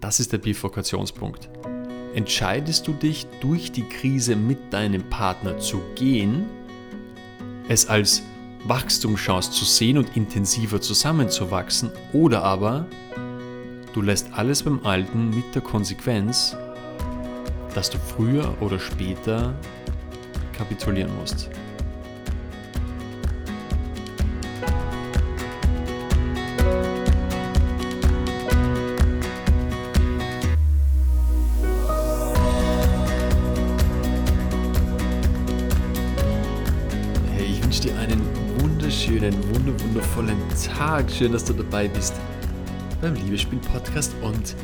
Das ist der Bifurkationspunkt. Entscheidest du dich, durch die Krise mit deinem Partner zu gehen, es als Wachstumschance zu sehen und intensiver zusammenzuwachsen, oder aber du lässt alles beim Alten mit der Konsequenz, dass du früher oder später kapitulieren musst. Tag. Schön, dass du dabei bist beim Liebesspiel-Podcast und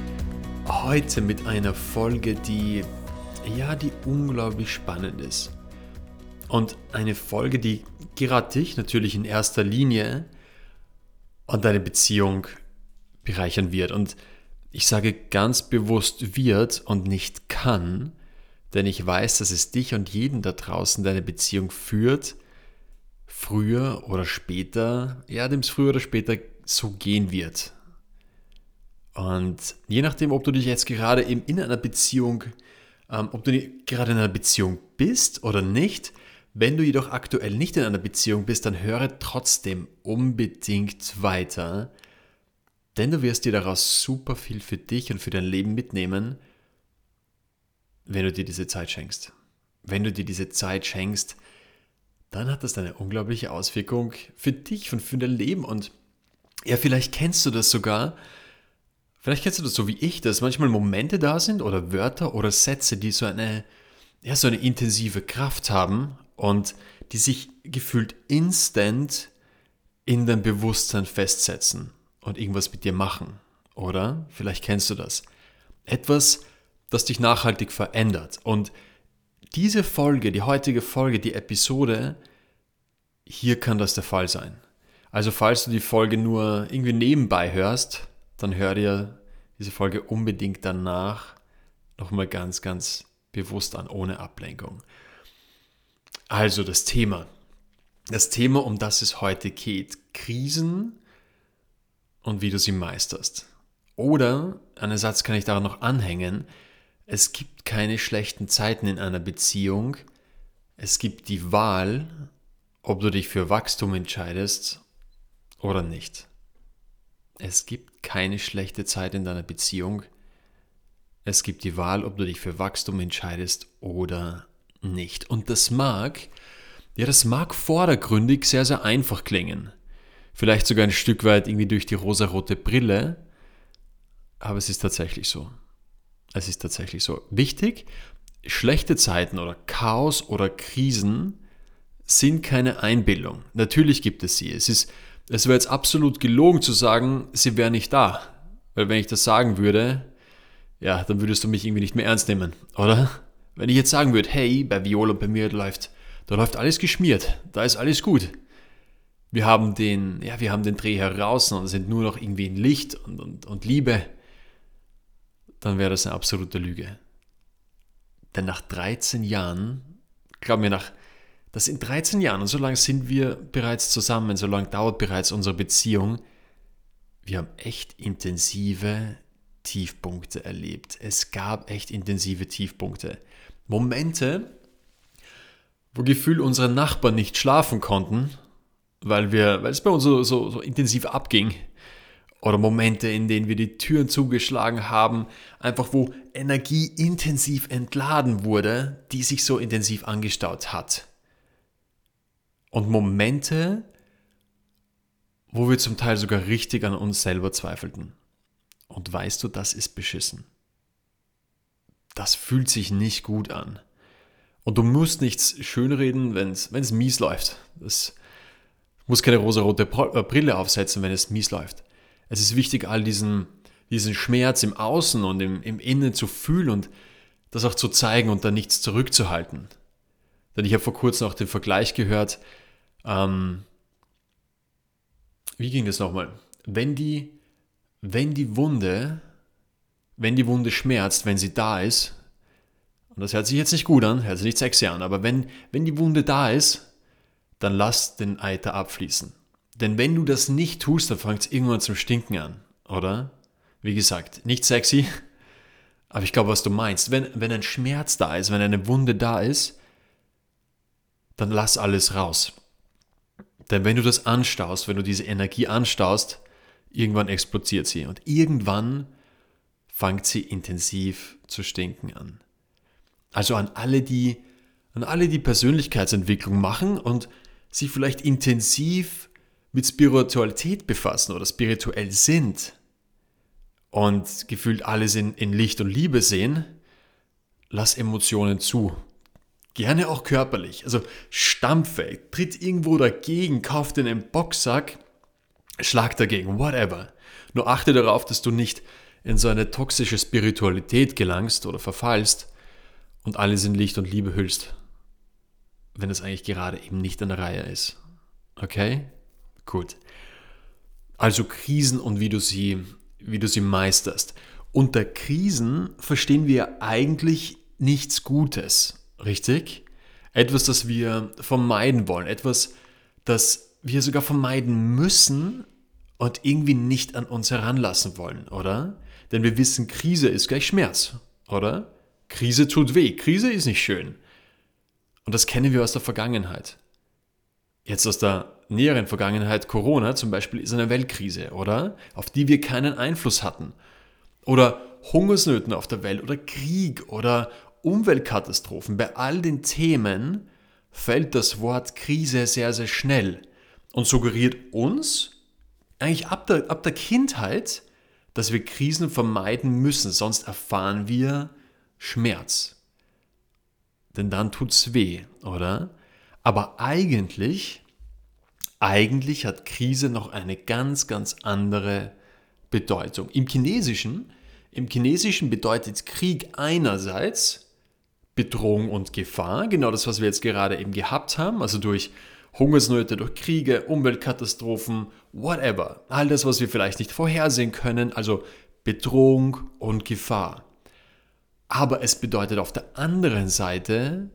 heute mit einer Folge, die ja, die unglaublich spannend ist. Und eine Folge, die gerade dich natürlich in erster Linie und deine Beziehung bereichern wird. Und ich sage ganz bewusst wird und nicht kann, denn ich weiß, dass es dich und jeden da draußen deine Beziehung führt früher oder später, ja, dem es früher oder später so gehen wird. Und je nachdem, ob du dich jetzt gerade eben in einer Beziehung, ähm, ob du gerade in einer Beziehung bist oder nicht, wenn du jedoch aktuell nicht in einer Beziehung bist, dann höre trotzdem unbedingt weiter, denn du wirst dir daraus super viel für dich und für dein Leben mitnehmen, wenn du dir diese Zeit schenkst. Wenn du dir diese Zeit schenkst, dann hat das eine unglaubliche Auswirkung für dich und für dein Leben. Und ja, vielleicht kennst du das sogar. Vielleicht kennst du das so wie ich, dass manchmal Momente da sind oder Wörter oder Sätze, die so eine, ja, so eine intensive Kraft haben und die sich gefühlt instant in dein Bewusstsein festsetzen und irgendwas mit dir machen. Oder vielleicht kennst du das. Etwas, das dich nachhaltig verändert. Und diese Folge, die heutige Folge, die Episode, hier kann das der Fall sein. Also falls du die Folge nur irgendwie nebenbei hörst, dann hör dir diese Folge unbedingt danach nochmal ganz, ganz bewusst an, ohne Ablenkung. Also das Thema. Das Thema, um das es heute geht. Krisen und wie du sie meisterst. Oder, einen Satz kann ich daran noch anhängen, es gibt keine schlechten Zeiten in einer Beziehung. Es gibt die Wahl, ob du dich für Wachstum entscheidest oder nicht. Es gibt keine schlechte Zeit in deiner Beziehung. Es gibt die Wahl, ob du dich für Wachstum entscheidest oder nicht. Und das mag, ja, das mag vordergründig sehr, sehr einfach klingen. Vielleicht sogar ein Stück weit irgendwie durch die rosarote Brille. Aber es ist tatsächlich so. Es ist tatsächlich so. Wichtig, schlechte Zeiten oder Chaos oder Krisen sind keine Einbildung. Natürlich gibt es sie. Es, ist, es wäre jetzt absolut gelogen zu sagen, sie wäre nicht da. Weil wenn ich das sagen würde, ja, dann würdest du mich irgendwie nicht mehr ernst nehmen, oder? Wenn ich jetzt sagen würde, hey, bei Viola bei mir läuft, da läuft alles geschmiert, da ist alles gut. Wir haben den, ja, wir haben den Dreh heraus und sind nur noch irgendwie ein Licht und, und, und Liebe dann wäre das eine absolute Lüge. Denn nach 13 Jahren, glaub mir, nach, das sind 13 Jahren und so lange sind wir bereits zusammen, so lange dauert bereits unsere Beziehung. Wir haben echt intensive Tiefpunkte erlebt. Es gab echt intensive Tiefpunkte. Momente, wo Gefühl unsere Nachbarn nicht schlafen konnten, weil, wir, weil es bei uns so, so, so intensiv abging oder Momente, in denen wir die Türen zugeschlagen haben, einfach wo Energie intensiv entladen wurde, die sich so intensiv angestaut hat. Und Momente, wo wir zum Teil sogar richtig an uns selber zweifelten. Und weißt du, das ist beschissen. Das fühlt sich nicht gut an. Und du musst nichts schönreden, wenn es mies läuft. Das muss keine rosarote Brille aufsetzen, wenn es mies läuft. Es ist wichtig, all diesen, diesen Schmerz im Außen und im, im Innen zu fühlen und das auch zu zeigen und da nichts zurückzuhalten. Denn ich habe vor kurzem auch den Vergleich gehört, ähm, wie ging das nochmal? Wenn die, wenn die Wunde, wenn die Wunde schmerzt, wenn sie da ist, und das hört sich jetzt nicht gut an, hört sich nicht sexy an, aber wenn, wenn die Wunde da ist, dann lass den Eiter abfließen. Denn wenn du das nicht tust, dann fängt es irgendwann zum Stinken an, oder? Wie gesagt, nicht sexy, aber ich glaube, was du meinst. Wenn, wenn ein Schmerz da ist, wenn eine Wunde da ist, dann lass alles raus. Denn wenn du das anstaust, wenn du diese Energie anstaust, irgendwann explodiert sie und irgendwann fängt sie intensiv zu stinken an. Also an alle, die an alle, die Persönlichkeitsentwicklung machen und sich vielleicht intensiv mit Spiritualität befassen oder spirituell sind und gefühlt alles in, in Licht und Liebe sehen, lass Emotionen zu. Gerne auch körperlich. Also stampfe, tritt irgendwo dagegen, kauf dir einen Boxsack, schlag dagegen, whatever. Nur achte darauf, dass du nicht in so eine toxische Spiritualität gelangst oder verfallst und alles in Licht und Liebe hüllst. Wenn es eigentlich gerade eben nicht an der Reihe ist. Okay? Gut. Also Krisen und wie du sie, wie du sie meisterst. Unter Krisen verstehen wir eigentlich nichts Gutes, richtig? Etwas, das wir vermeiden wollen, etwas, das wir sogar vermeiden müssen und irgendwie nicht an uns heranlassen wollen, oder? Denn wir wissen, Krise ist gleich Schmerz, oder? Krise tut weh, Krise ist nicht schön. Und das kennen wir aus der Vergangenheit. Jetzt aus der näheren Vergangenheit, Corona zum Beispiel, ist eine Weltkrise, oder? Auf die wir keinen Einfluss hatten. Oder Hungersnöten auf der Welt oder Krieg oder Umweltkatastrophen. Bei all den Themen fällt das Wort Krise sehr, sehr schnell und suggeriert uns eigentlich ab der, ab der Kindheit, dass wir Krisen vermeiden müssen, sonst erfahren wir Schmerz. Denn dann tut's weh, oder? Aber eigentlich, eigentlich hat Krise noch eine ganz, ganz andere Bedeutung. Im Chinesischen, im Chinesischen bedeutet Krieg einerseits Bedrohung und Gefahr, genau das, was wir jetzt gerade eben gehabt haben, also durch Hungersnöte, durch Kriege, Umweltkatastrophen, whatever. All das, was wir vielleicht nicht vorhersehen können, also Bedrohung und Gefahr. Aber es bedeutet auf der anderen Seite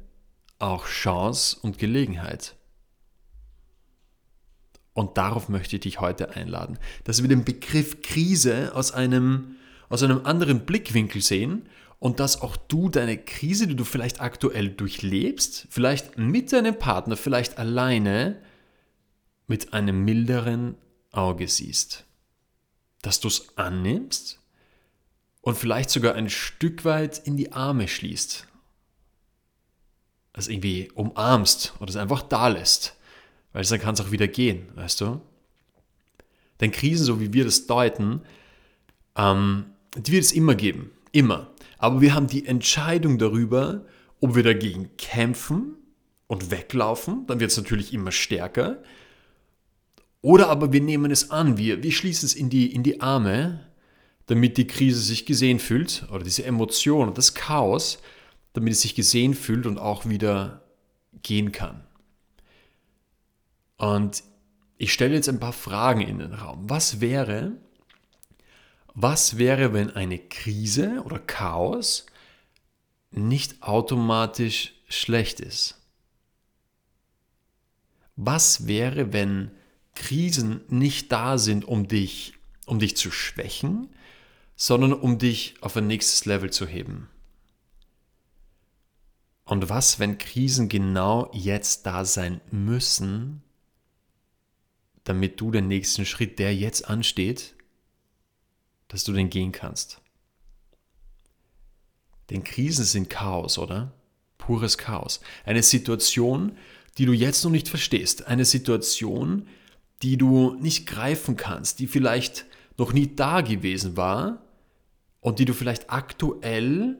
auch Chance und Gelegenheit. Und darauf möchte ich dich heute einladen, dass wir den Begriff Krise aus einem, aus einem anderen Blickwinkel sehen und dass auch du deine Krise, die du vielleicht aktuell durchlebst, vielleicht mit deinem Partner, vielleicht alleine, mit einem milderen Auge siehst. Dass du es annimmst und vielleicht sogar ein Stück weit in die Arme schließt. Es irgendwie umarmst oder es einfach da lässt. Weil dann kann es auch wieder gehen, weißt du? Denn Krisen, so wie wir das deuten, ähm, die wird es immer geben. Immer. Aber wir haben die Entscheidung darüber, ob wir dagegen kämpfen und weglaufen, dann wird es natürlich immer stärker. Oder aber wir nehmen es an, wir, wir schließen es in die, in die Arme, damit die Krise sich gesehen fühlt, oder diese Emotion und das Chaos, damit es sich gesehen fühlt und auch wieder gehen kann. Und ich stelle jetzt ein paar Fragen in den Raum. Was wäre, was wäre, wenn eine Krise oder Chaos nicht automatisch schlecht ist? Was wäre, wenn Krisen nicht da sind, um dich, um dich zu schwächen, sondern um dich auf ein nächstes Level zu heben? Und was, wenn Krisen genau jetzt da sein müssen, damit du den nächsten Schritt, der jetzt ansteht, dass du den gehen kannst. Denn Krisen sind Chaos, oder? Pures Chaos. Eine Situation, die du jetzt noch nicht verstehst. Eine Situation, die du nicht greifen kannst, die vielleicht noch nie da gewesen war und die du vielleicht aktuell,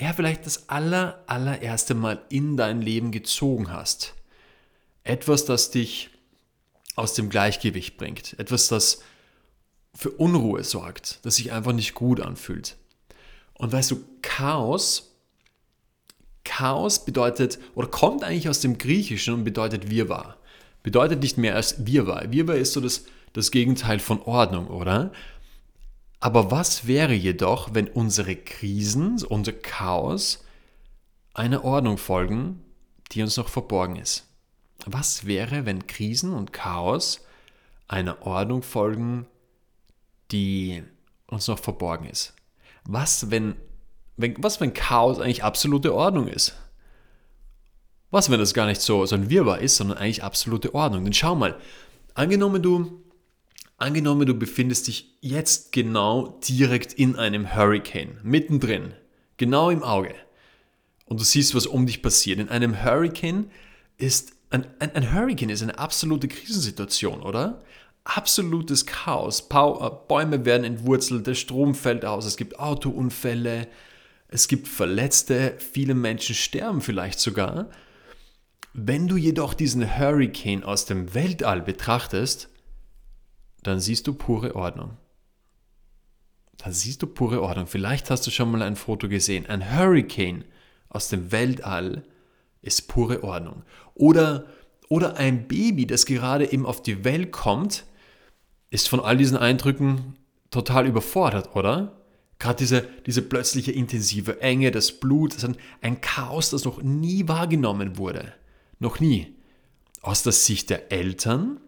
ja, vielleicht das aller, allererste Mal in dein Leben gezogen hast. Etwas, das dich aus dem Gleichgewicht bringt. Etwas, das für Unruhe sorgt, das sich einfach nicht gut anfühlt. Und weißt du, Chaos, Chaos bedeutet oder kommt eigentlich aus dem Griechischen und bedeutet Wirrwarr. Bedeutet nicht mehr als Wirrwarr. Wirrwarr ist so das, das Gegenteil von Ordnung, oder? Aber was wäre jedoch, wenn unsere Krisen, unser Chaos einer Ordnung folgen, die uns noch verborgen ist? Was wäre, wenn Krisen und Chaos einer Ordnung folgen, die uns noch verborgen ist? Was, wenn, wenn, was, wenn Chaos eigentlich absolute Ordnung ist? Was, wenn das gar nicht so, so ein Wirrwarr ist, sondern eigentlich absolute Ordnung? Denn schau mal, angenommen du, angenommen du befindest dich jetzt genau direkt in einem Hurricane, mittendrin, genau im Auge, und du siehst, was um dich passiert. In einem Hurricane ist, ein, ein, ein Hurricane ist eine absolute Krisensituation, oder? absolutes Chaos. Äh, Bäume werden entwurzelt, der Strom fällt aus, es gibt Autounfälle, es gibt Verletzte, viele Menschen sterben vielleicht sogar. Wenn du jedoch diesen Hurricane aus dem Weltall betrachtest, dann siehst du pure Ordnung. Dann siehst du pure Ordnung. Vielleicht hast du schon mal ein Foto gesehen. Ein Hurricane aus dem Weltall ist pure Ordnung. Oder, oder ein Baby, das gerade eben auf die Welt kommt, ist von all diesen Eindrücken total überfordert, oder? Gerade diese, diese plötzliche intensive Enge, das Blut, das ein Chaos, das noch nie wahrgenommen wurde. Noch nie. Aus der Sicht der Eltern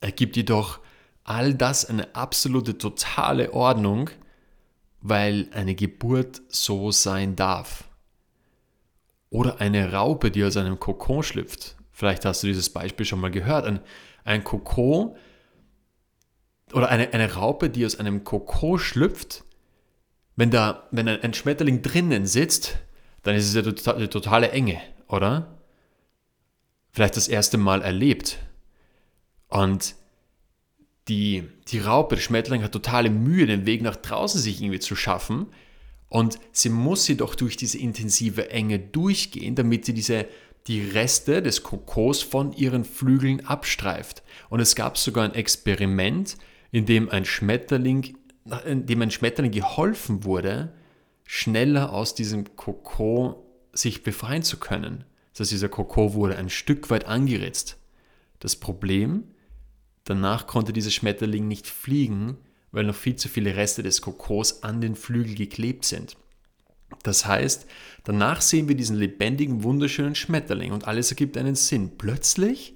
ergibt jedoch all das eine absolute totale Ordnung, weil eine Geburt so sein darf. Oder eine Raupe, die aus einem Kokon schlüpft. Vielleicht hast du dieses Beispiel schon mal gehört. Ein, ein Kokon oder eine, eine Raupe, die aus einem Kokon schlüpft, wenn da, wenn ein, Schmetterling drinnen sitzt, dann ist es ja tota-, eine totale Enge, oder? Vielleicht das erste Mal erlebt. Und die, die Raupe, der Schmetterling hat totale Mühe, den Weg nach draußen sich irgendwie zu schaffen. Und sie muss jedoch durch diese intensive Enge durchgehen, damit sie diese, die Reste des Kokos von ihren Flügeln abstreift. Und es gab sogar ein Experiment, in dem ein Schmetterling, in dem ein Schmetterling geholfen wurde, schneller aus diesem Kokon sich befreien zu können. Das heißt, dieser Kokon wurde ein Stück weit angeritzt. Das Problem, danach konnte dieser Schmetterling nicht fliegen, weil noch viel zu viele Reste des Kokos an den Flügel geklebt sind. Das heißt, danach sehen wir diesen lebendigen, wunderschönen Schmetterling und alles ergibt einen Sinn. Plötzlich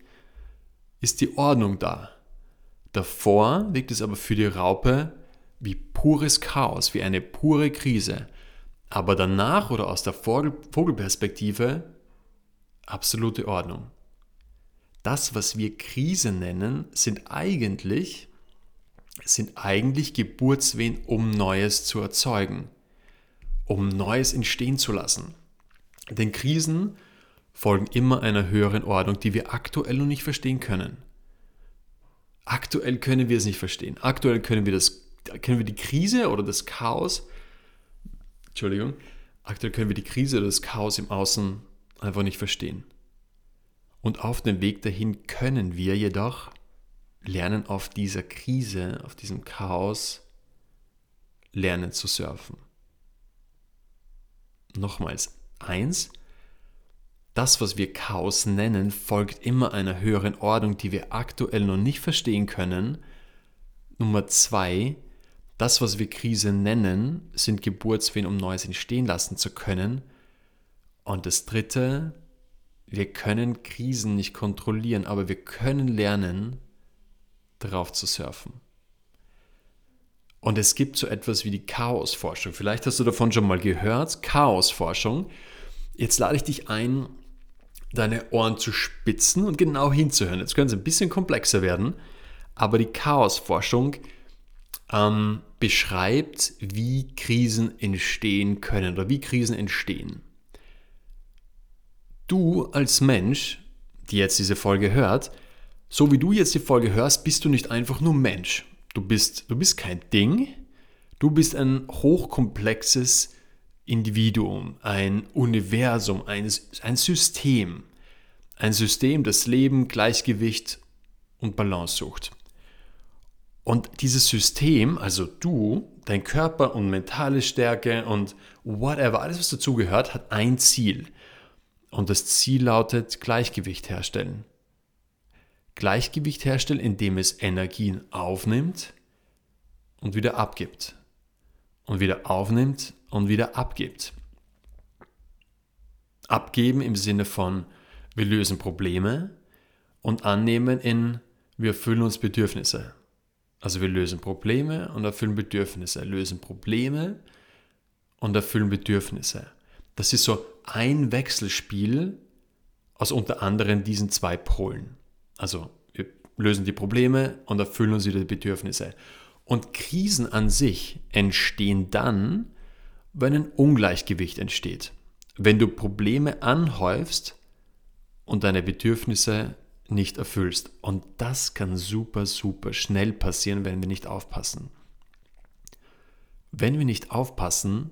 ist die Ordnung da. Davor wirkt es aber für die Raupe wie pures Chaos, wie eine pure Krise. Aber danach oder aus der Vogelperspektive absolute Ordnung. Das, was wir Krise nennen, sind eigentlich, sind eigentlich Geburtswehen, um Neues zu erzeugen, um Neues entstehen zu lassen. Denn Krisen folgen immer einer höheren Ordnung, die wir aktuell noch nicht verstehen können. Aktuell können wir es nicht verstehen. Aktuell können wir, das, können wir die Krise oder das Chaos, Entschuldigung, aktuell können wir die Krise oder das Chaos im Außen einfach nicht verstehen. Und auf dem Weg dahin können wir jedoch lernen, auf dieser Krise, auf diesem Chaos, lernen zu surfen. Nochmals, eins, das, was wir Chaos nennen, folgt immer einer höheren Ordnung, die wir aktuell noch nicht verstehen können. Nummer zwei, das, was wir Krise nennen, sind Geburtswehen, um Neues entstehen lassen zu können. Und das dritte, wir können Krisen nicht kontrollieren, aber wir können lernen, darauf zu surfen. Und es gibt so etwas wie die Chaosforschung. Vielleicht hast du davon schon mal gehört, Chaosforschung. Jetzt lade ich dich ein, deine Ohren zu spitzen und genau hinzuhören. Jetzt können sie ein bisschen komplexer werden, aber die Chaosforschung ähm, beschreibt, wie Krisen entstehen können oder wie Krisen entstehen. Du als Mensch, die jetzt diese Folge hört, so wie du jetzt die Folge hörst, bist du nicht einfach nur Mensch. Du bist, du bist kein Ding, du bist ein hochkomplexes Individuum, ein Universum, ein, ein System. Ein System, das Leben, Gleichgewicht und Balance sucht. Und dieses System, also du, dein Körper und mentale Stärke und whatever, alles was dazugehört, hat ein Ziel. Und das Ziel lautet Gleichgewicht herstellen. Gleichgewicht herstellen, indem es Energien aufnimmt und wieder abgibt. Und wieder aufnimmt und wieder abgibt. Abgeben im Sinne von, wir lösen Probleme und annehmen in, wir erfüllen uns Bedürfnisse. Also wir lösen Probleme und erfüllen Bedürfnisse, lösen Probleme und erfüllen Bedürfnisse. Das ist so ein Wechselspiel aus unter anderem diesen zwei Polen. Also wir lösen die Probleme und erfüllen uns wieder die Bedürfnisse. Und Krisen an sich entstehen dann, wenn ein Ungleichgewicht entsteht. Wenn du Probleme anhäufst und deine Bedürfnisse nicht erfüllst. Und das kann super, super schnell passieren, wenn wir nicht aufpassen. Wenn wir nicht aufpassen,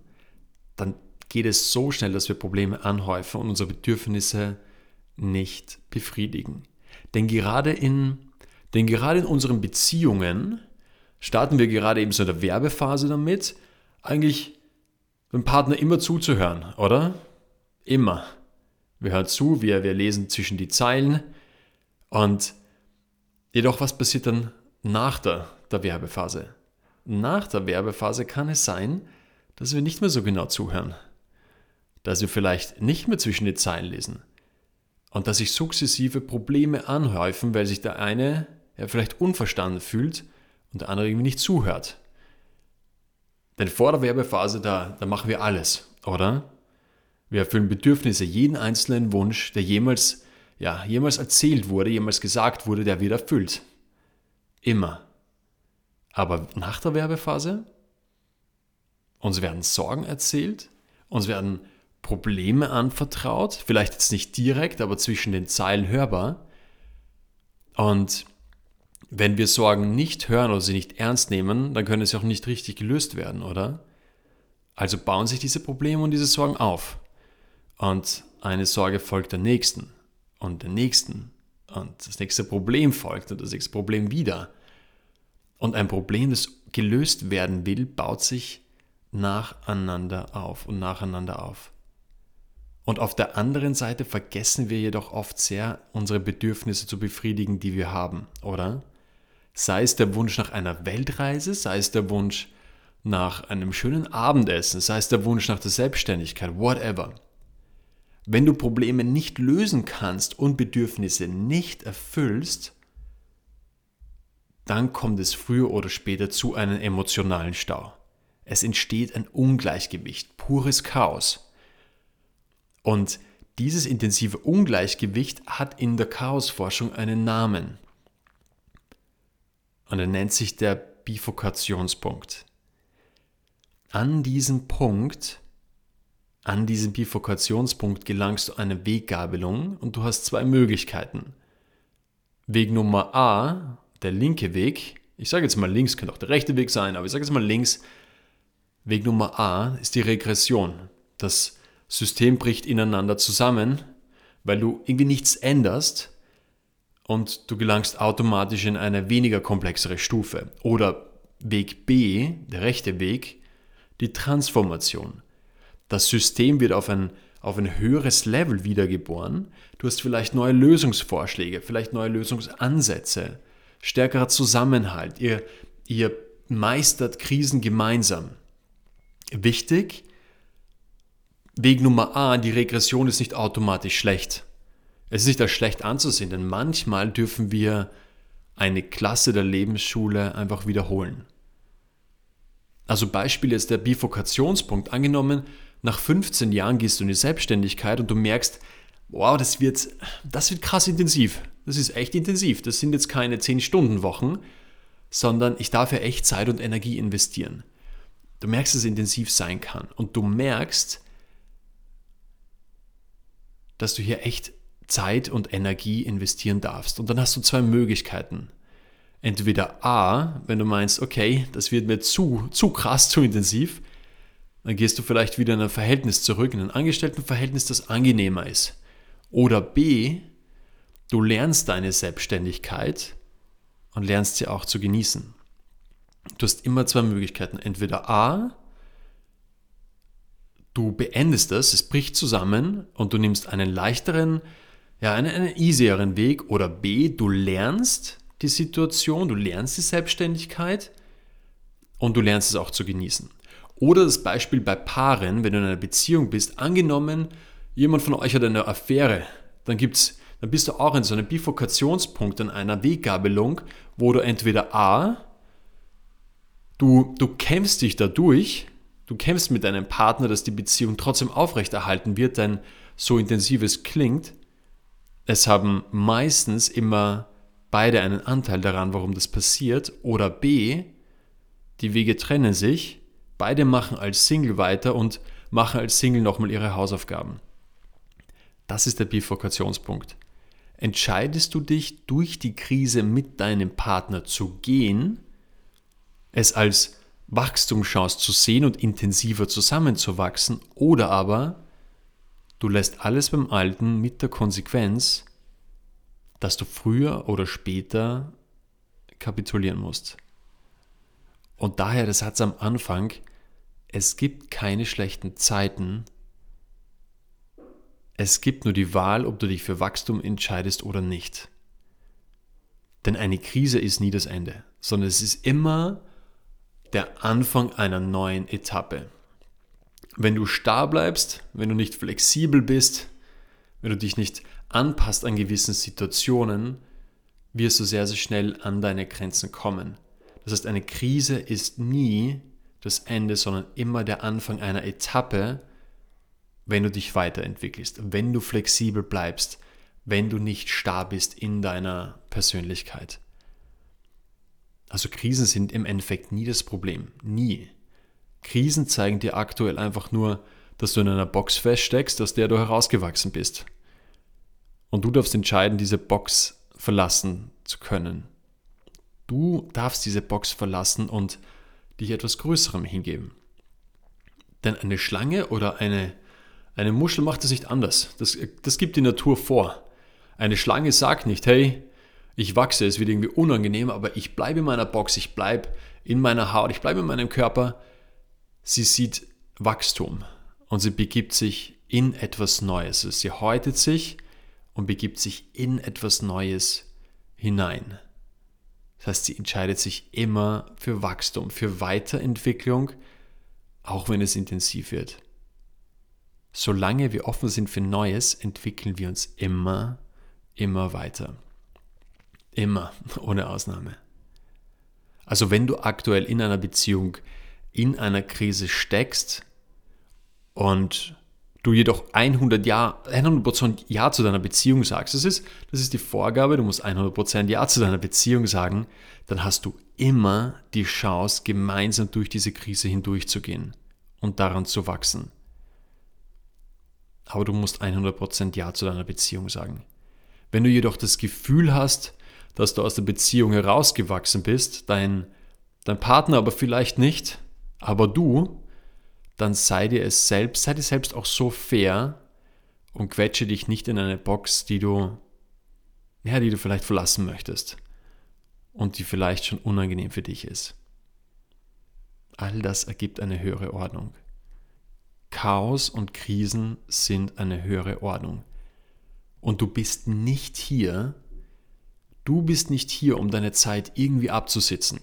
dann geht es so schnell, dass wir Probleme anhäufen und unsere Bedürfnisse nicht befriedigen. Denn gerade in, denn gerade in unseren Beziehungen starten wir gerade eben so in der Werbephase damit, eigentlich dem Partner immer zuzuhören, oder? Immer. Wir hören zu, wir, wir lesen zwischen die Zeilen und jedoch, was passiert dann nach der, der Werbephase? Nach der Werbephase kann es sein, dass wir nicht mehr so genau zuhören, dass wir vielleicht nicht mehr zwischen die Zeilen lesen und dass sich sukzessive Probleme anhäufen, weil sich der eine ja, vielleicht unverstanden fühlt und der andere irgendwie nicht zuhört. Denn vor der Werbephase, da, da machen wir alles, oder? Wir erfüllen Bedürfnisse, jeden einzelnen Wunsch, der jemals, ja, jemals erzählt wurde, jemals gesagt wurde, der wird erfüllt. Immer. Aber nach der Werbephase? Uns werden Sorgen erzählt, uns werden Probleme anvertraut, vielleicht jetzt nicht direkt, aber zwischen den Zeilen hörbar. Und wenn wir Sorgen nicht hören oder sie nicht ernst nehmen, dann können sie auch nicht richtig gelöst werden, oder? Also bauen sich diese Probleme und diese Sorgen auf. Und eine Sorge folgt der nächsten und der nächsten. Und das nächste Problem folgt und das nächste Problem wieder. Und ein Problem, das gelöst werden will, baut sich nacheinander auf und nacheinander auf. Und auf der anderen Seite vergessen wir jedoch oft sehr, unsere Bedürfnisse zu befriedigen, die wir haben, oder? Sei es der Wunsch nach einer Weltreise, sei es der Wunsch nach einem schönen Abendessen, sei es der Wunsch nach der Selbstständigkeit, whatever. Wenn du Probleme nicht lösen kannst und Bedürfnisse nicht erfüllst, dann kommt es früher oder später zu einem emotionalen Stau. Es entsteht ein Ungleichgewicht, pures Chaos. Und dieses intensive Ungleichgewicht hat in der Chaosforschung einen Namen. Und er nennt sich der Bifurkationspunkt. An diesem Punkt, an diesem Bifurkationspunkt gelangst du eine Weggabelung und du hast zwei Möglichkeiten. Weg Nummer A, der linke Weg, ich sage jetzt mal links, könnte auch der rechte Weg sein, aber ich sage jetzt mal links. Weg Nummer A ist die Regression. Das System bricht ineinander zusammen, weil du irgendwie nichts änderst und du gelangst automatisch in eine weniger komplexere Stufe. Oder Weg B, der rechte Weg, die Transformation. Das System wird auf ein, auf ein höheres Level wiedergeboren. Du hast vielleicht neue Lösungsvorschläge, vielleicht neue Lösungsansätze, stärkerer Zusammenhalt. Ihr, ihr meistert Krisen gemeinsam. Wichtig, Weg Nummer A, die Regression ist nicht automatisch schlecht. Es ist nicht als schlecht anzusehen, denn manchmal dürfen wir eine Klasse der Lebensschule einfach wiederholen. Also Beispiel ist der Bifurkationspunkt. Angenommen, nach 15 Jahren gehst du in die Selbstständigkeit und du merkst, wow, das wird, das wird krass intensiv. Das ist echt intensiv. Das sind jetzt keine 10-Stunden-Wochen, sondern ich darf ja echt Zeit und Energie investieren. Du merkst, dass es intensiv sein kann. Und du merkst, dass du hier echt Zeit und Energie investieren darfst. Und dann hast du zwei Möglichkeiten. Entweder A, wenn du meinst, okay, das wird mir zu, zu krass, zu intensiv, dann gehst du vielleicht wieder in ein Verhältnis zurück, in ein Angestelltenverhältnis, das angenehmer ist. Oder B, du lernst deine Selbstständigkeit und lernst sie auch zu genießen. Du hast immer zwei Möglichkeiten. Entweder A, du beendest es, es bricht zusammen und du nimmst einen leichteren, ja, einen, einen easieren Weg oder B, du lernst die Situation, du lernst die Selbstständigkeit und du lernst es auch zu genießen. Oder das Beispiel bei Paaren, wenn du in einer Beziehung bist, angenommen, jemand von euch hat eine Affäre, dann gibt's dann bist du auch in so einem Bifurkationspunkt, in einer Weggabelung, wo du entweder A, Du, du kämpfst dich dadurch, du kämpfst mit deinem Partner, dass die Beziehung trotzdem aufrechterhalten wird, denn so intensiv es klingt, es haben meistens immer beide einen Anteil daran, warum das passiert. Oder B, die Wege trennen sich, beide machen als Single weiter und machen als Single nochmal ihre Hausaufgaben. Das ist der Bifurkationspunkt. Entscheidest du dich, durch die Krise mit deinem Partner zu gehen, es als Wachstumschance zu sehen und intensiver zusammenzuwachsen, oder aber du lässt alles beim Alten mit der Konsequenz, dass du früher oder später kapitulieren musst. Und daher der Satz am Anfang, es gibt keine schlechten Zeiten, es gibt nur die Wahl, ob du dich für Wachstum entscheidest oder nicht. Denn eine Krise ist nie das Ende, sondern es ist immer der Anfang einer neuen Etappe. Wenn du starr bleibst, wenn du nicht flexibel bist, wenn du dich nicht anpasst an gewissen Situationen, wirst du sehr, sehr schnell an deine Grenzen kommen. Das heißt, eine Krise ist nie das Ende, sondern immer der Anfang einer Etappe, wenn du dich weiterentwickelst, wenn du flexibel bleibst, wenn du nicht starr bist in deiner Persönlichkeit. Also Krisen sind im Endeffekt nie das Problem. Nie. Krisen zeigen dir aktuell einfach nur, dass du in einer Box feststeckst, aus der du herausgewachsen bist. Und du darfst entscheiden, diese Box verlassen zu können. Du darfst diese Box verlassen und dich etwas Größerem hingeben. Denn eine Schlange oder eine, eine Muschel macht es nicht anders. Das, das gibt die Natur vor. Eine Schlange sagt nicht, hey, ich wachse, es wird irgendwie unangenehm, aber ich bleibe in meiner Box, ich bleibe in meiner Haut, ich bleibe in meinem Körper. Sie sieht Wachstum und sie begibt sich in etwas Neues. Sie häutet sich und begibt sich in etwas Neues hinein. Das heißt, sie entscheidet sich immer für Wachstum, für Weiterentwicklung, auch wenn es intensiv wird. Solange wir offen sind für Neues, entwickeln wir uns immer, immer weiter. Immer, ohne Ausnahme. Also wenn du aktuell in einer Beziehung, in einer Krise steckst und du jedoch 100 Ja, 100% Ja zu deiner Beziehung sagst, das ist, das ist die Vorgabe, du musst 100% Ja zu deiner Beziehung sagen, dann hast du immer die Chance, gemeinsam durch diese Krise hindurchzugehen und daran zu wachsen. Aber du musst 100% Ja zu deiner Beziehung sagen. Wenn du jedoch das Gefühl hast, dass du aus der Beziehung herausgewachsen bist, dein, dein Partner aber vielleicht nicht, aber du, dann sei dir es selbst, sei dir selbst auch so fair und quetsche dich nicht in eine Box, die du, ja, die du vielleicht verlassen möchtest und die vielleicht schon unangenehm für dich ist. All das ergibt eine höhere Ordnung. Chaos und Krisen sind eine höhere Ordnung. Und du bist nicht hier, du bist nicht hier, um deine Zeit irgendwie abzusitzen.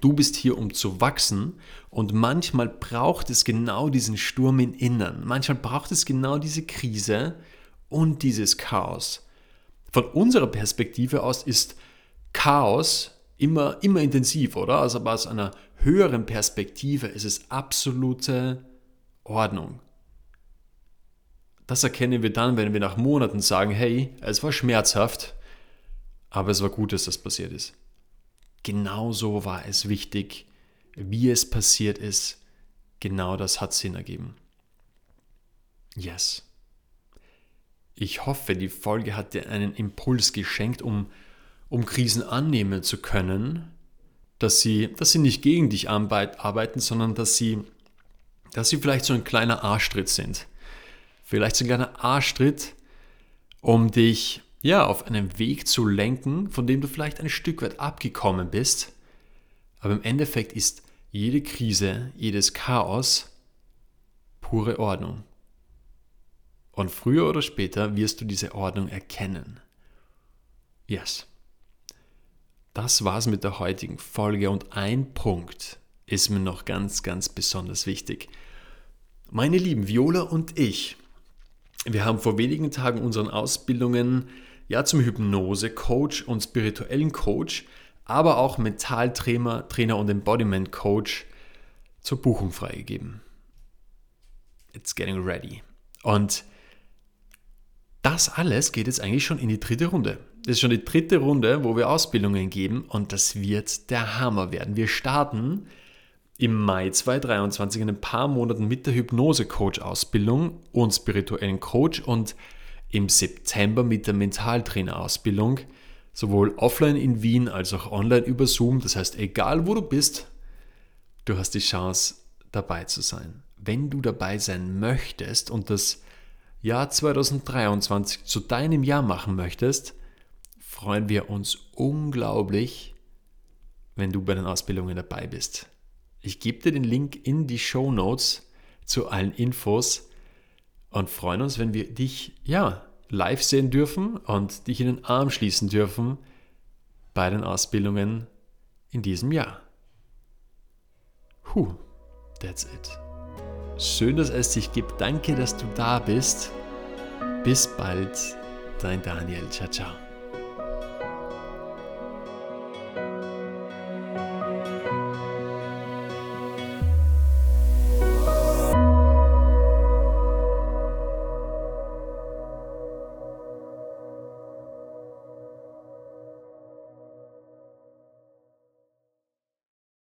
Du bist hier, um zu wachsen und manchmal braucht es genau diesen Sturm im Innern. Manchmal braucht es genau diese Krise und dieses Chaos. Von unserer Perspektive aus ist Chaos immer, immer intensiv, oder? Also aber aus einer höheren Perspektive ist es absolute Ordnung. Das erkennen wir dann, wenn wir nach Monaten sagen, hey, es war schmerzhaft, aber es war gut, dass das passiert ist genauso war es wichtig, wie es passiert ist. Genau das hat Sinn ergeben. Yes. Ich hoffe, die Folge hat dir einen Impuls geschenkt, um, um Krisen annehmen zu können, dass sie, dass sie nicht gegen dich arbeiten, sondern dass sie, dass sie vielleicht so ein kleiner Arschtritt sind. Vielleicht so ein kleiner Arschtritt, um dich ja, auf einen Weg zu lenken, von dem du vielleicht ein Stück weit abgekommen bist. Aber im Endeffekt ist jede Krise, jedes Chaos pure Ordnung. Und früher oder später wirst du diese Ordnung erkennen. Yes. Das war's mit der heutigen Folge und ein Punkt ist mir noch ganz, ganz besonders wichtig. Meine lieben Viola und ich, wir haben vor wenigen Tagen unseren Ausbildungen ja zum Hypnose-Coach und spirituellen Coach aber auch Mentaltrainer Trainer und Embodiment Coach zur Buchung freigegeben. It's getting ready. Und das alles geht jetzt eigentlich schon in die dritte Runde. Das ist schon die dritte Runde, wo wir Ausbildungen geben und das wird der Hammer werden. Wir starten im Mai 2023 in ein paar Monaten mit der Hypnose-Coach-Ausbildung und spirituellen Coach und im September mit der Mentaltrainer-Ausbildung, sowohl offline in Wien als auch online über Zoom. Das heißt, egal wo du bist, du hast die Chance dabei zu sein. Wenn du dabei sein möchtest und das Jahr 2023 zu deinem Jahr machen möchtest, freuen wir uns unglaublich, wenn du bei den Ausbildungen dabei bist. Ich gebe dir den Link in die Show Notes zu allen Infos und freuen uns, wenn wir dich ja live sehen dürfen und dich in den Arm schließen dürfen bei den Ausbildungen in diesem Jahr. Huh, that's it. Schön, dass es dich gibt. Danke, dass du da bist. Bis bald, dein Daniel. Ciao, ciao.